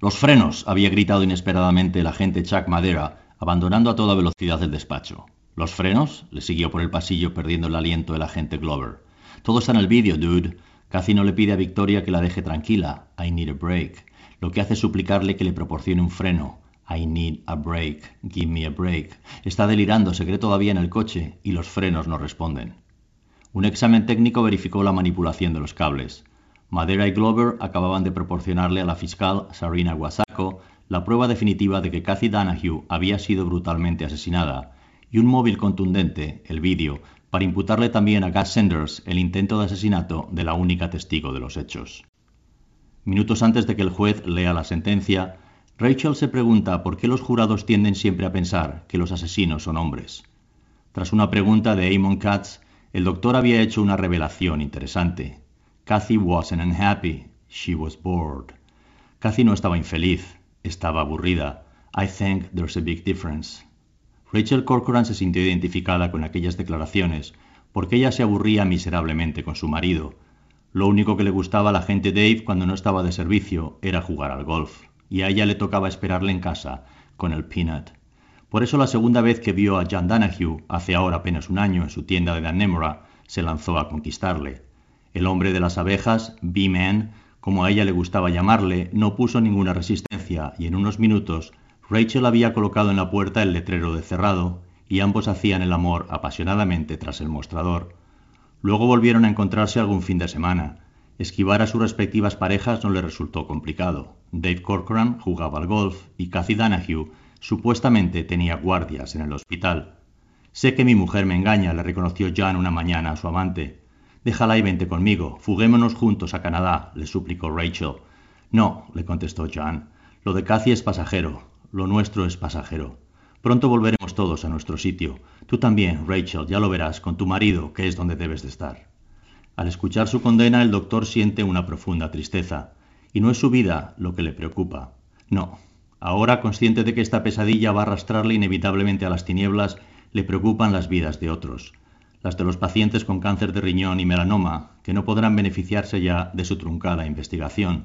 Los frenos, había gritado inesperadamente el agente Chuck Madera, abandonando a toda velocidad el despacho. ¿Los frenos? le siguió por el pasillo perdiendo el aliento el agente Glover. Todo está en el vídeo, dude. Casi no le pide a Victoria que la deje tranquila. I need a break. Lo que hace es suplicarle que le proporcione un freno. I need a break. Give me a break. Está delirando, se cree todavía en el coche y los frenos no responden. Un examen técnico verificó la manipulación de los cables. Madera y Glover acababan de proporcionarle a la fiscal Sarina Wasako la prueba definitiva de que Kathy Danahue había sido brutalmente asesinada y un móvil contundente, el vídeo, para imputarle también a Gus Sanders el intento de asesinato de la única testigo de los hechos. Minutos antes de que el juez lea la sentencia, Rachel se pregunta por qué los jurados tienden siempre a pensar que los asesinos son hombres. Tras una pregunta de Amon Katz, el doctor había hecho una revelación interesante. Kathy wasn't unhappy, she was bored. Kathy no estaba infeliz, estaba aburrida. I think there's a big difference. Rachel Corcoran se sintió identificada con aquellas declaraciones porque ella se aburría miserablemente con su marido. Lo único que le gustaba a la gente Dave cuando no estaba de servicio era jugar al golf, y a ella le tocaba esperarle en casa con el peanut. Por eso la segunda vez que vio a John Danahue, hace ahora apenas un año, en su tienda de Dannemora, se lanzó a conquistarle. El hombre de las abejas, B-Man, como a ella le gustaba llamarle, no puso ninguna resistencia y en unos minutos Rachel había colocado en la puerta el letrero de cerrado y ambos hacían el amor apasionadamente tras el mostrador. Luego volvieron a encontrarse algún fin de semana. Esquivar a sus respectivas parejas no le resultó complicado. Dave Corcoran jugaba al golf y Cathy Danahue supuestamente tenía guardias en el hospital. Sé que mi mujer me engaña, le reconoció John una mañana a su amante. Déjala y vente conmigo. Fuguémonos juntos a Canadá, le suplicó Rachel. No, le contestó John. Lo de Cathy es pasajero. Lo nuestro es pasajero. Pronto volveremos todos a nuestro sitio. Tú también, Rachel, ya lo verás, con tu marido, que es donde debes de estar. Al escuchar su condena, el doctor siente una profunda tristeza. Y no es su vida lo que le preocupa. No. Ahora, consciente de que esta pesadilla va a arrastrarle inevitablemente a las tinieblas, le preocupan las vidas de otros las de los pacientes con cáncer de riñón y melanoma, que no podrán beneficiarse ya de su truncada investigación.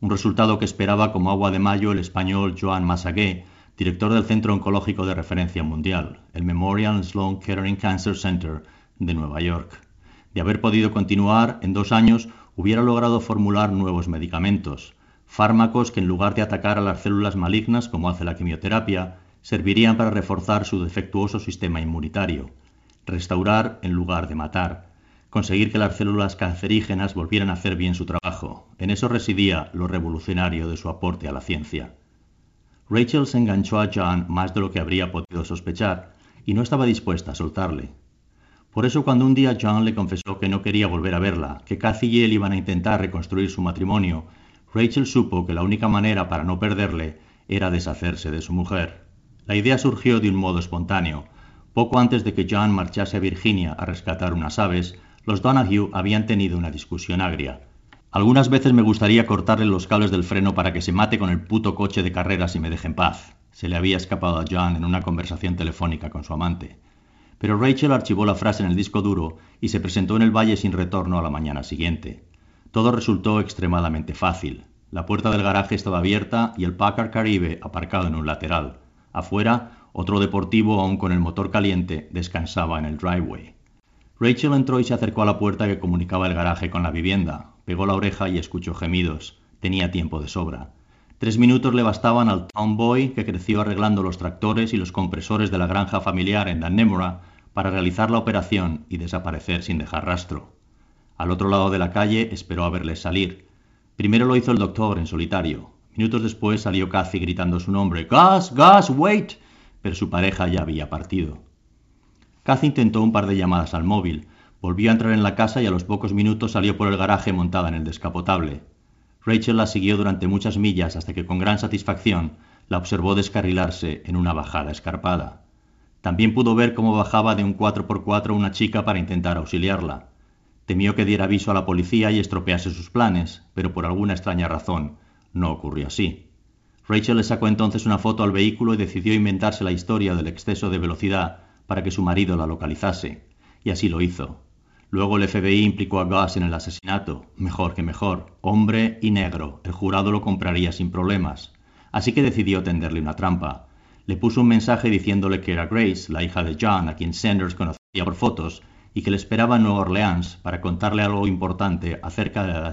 Un resultado que esperaba como agua de mayo el español Joan Massagué, director del Centro Oncológico de Referencia Mundial, el Memorial Sloan Kettering Cancer Center de Nueva York. De haber podido continuar, en dos años hubiera logrado formular nuevos medicamentos, fármacos que en lugar de atacar a las células malignas como hace la quimioterapia, servirían para reforzar su defectuoso sistema inmunitario restaurar en lugar de matar, conseguir que las células cancerígenas volvieran a hacer bien su trabajo. En eso residía lo revolucionario de su aporte a la ciencia. Rachel se enganchó a John más de lo que habría podido sospechar y no estaba dispuesta a soltarle. Por eso cuando un día John le confesó que no quería volver a verla, que Cathy y él iban a intentar reconstruir su matrimonio, Rachel supo que la única manera para no perderle era deshacerse de su mujer. La idea surgió de un modo espontáneo, poco antes de que John marchase a Virginia a rescatar unas aves, los Donahue habían tenido una discusión agria. Algunas veces me gustaría cortarle los cables del freno para que se mate con el puto coche de carreras y me deje en paz. Se le había escapado a John en una conversación telefónica con su amante. Pero Rachel archivó la frase en el disco duro y se presentó en el valle sin retorno a la mañana siguiente. Todo resultó extremadamente fácil. La puerta del garaje estaba abierta y el Packard Caribe aparcado en un lateral. Afuera, otro deportivo, aún con el motor caliente, descansaba en el driveway. Rachel entró y se acercó a la puerta que comunicaba el garaje con la vivienda. Pegó la oreja y escuchó gemidos. Tenía tiempo de sobra. Tres minutos le bastaban al Boy, que creció arreglando los tractores y los compresores de la granja familiar en Dannemora, para realizar la operación y desaparecer sin dejar rastro. Al otro lado de la calle esperó a verles salir. Primero lo hizo el doctor en solitario. Minutos después salió Cathy gritando su nombre. Gus, Gus, wait pero su pareja ya había partido. Cathy intentó un par de llamadas al móvil, volvió a entrar en la casa y a los pocos minutos salió por el garaje montada en el descapotable. Rachel la siguió durante muchas millas hasta que con gran satisfacción la observó descarrilarse en una bajada escarpada. También pudo ver cómo bajaba de un 4x4 una chica para intentar auxiliarla. Temió que diera aviso a la policía y estropease sus planes, pero por alguna extraña razón no ocurrió así. Rachel le sacó entonces una foto al vehículo y decidió inventarse la historia del exceso de velocidad para que su marido la localizase, y así lo hizo. Luego el FBI implicó a Gus en el asesinato. Mejor que mejor. Hombre y negro. El jurado lo compraría sin problemas. Así que decidió tenderle una trampa. Le puso un mensaje diciéndole que era Grace, la hija de John, a quien Sanders conocía por fotos, y que le esperaba en Nueva Orleans para contarle algo importante acerca de la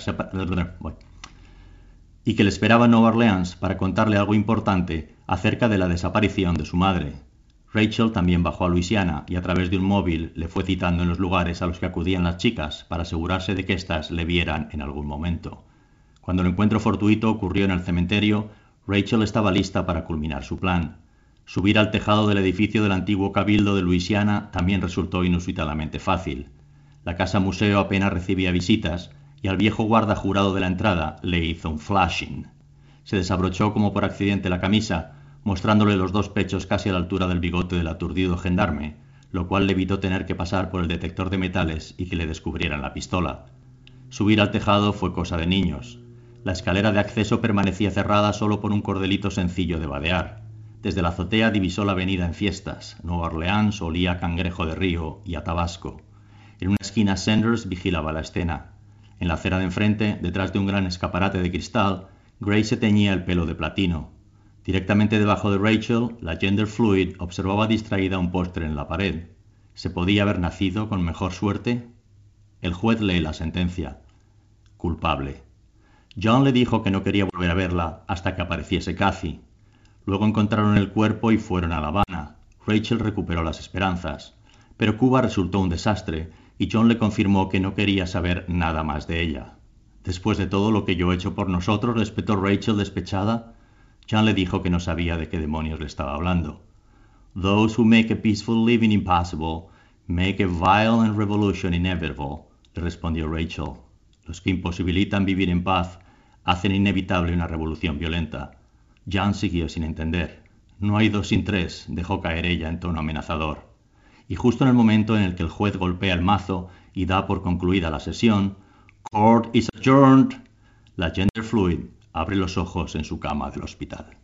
y que le esperaba en Nueva Orleans para contarle algo importante acerca de la desaparición de su madre. Rachel también bajó a Luisiana y a través de un móvil le fue citando en los lugares a los que acudían las chicas para asegurarse de que éstas le vieran en algún momento. Cuando el encuentro fortuito ocurrió en el cementerio, Rachel estaba lista para culminar su plan. Subir al tejado del edificio del antiguo cabildo de Luisiana también resultó inusitadamente fácil. La casa museo apenas recibía visitas y al viejo guarda jurado de la entrada le hizo un flashing. Se desabrochó como por accidente la camisa mostrándole los dos pechos casi a la altura del bigote del aturdido gendarme, lo cual le evitó tener que pasar por el detector de metales y que le descubrieran la pistola. Subir al tejado fue cosa de niños. La escalera de acceso permanecía cerrada solo por un cordelito sencillo de vadear. Desde la azotea divisó la avenida en fiestas. Nueva Orleans olía a cangrejo de río y a tabasco. En una esquina Sanders vigilaba la escena. En la acera de enfrente, detrás de un gran escaparate de cristal, Gray se teñía el pelo de platino. Directamente debajo de Rachel, la gender fluid observaba distraída un postre en la pared. ¿Se podía haber nacido con mejor suerte? El juez lee la sentencia. Culpable. John le dijo que no quería volver a verla hasta que apareciese Cathy. Luego encontraron el cuerpo y fueron a La Habana. Rachel recuperó las esperanzas. Pero Cuba resultó un desastre y John le confirmó que no quería saber nada más de ella. Después de todo lo que yo he hecho por nosotros, respetó Rachel despechada, John le dijo que no sabía de qué demonios le estaba hablando. Those who make a peaceful living impossible make a violent revolution inevitable, le respondió Rachel. Los que imposibilitan vivir en paz hacen inevitable una revolución violenta. John siguió sin entender. No hay dos sin tres, dejó caer ella en tono amenazador. Y justo en el momento en el que el juez golpea el mazo y da por concluida la sesión, Court is adjourned. La gender fluid abre los ojos en su cama del hospital.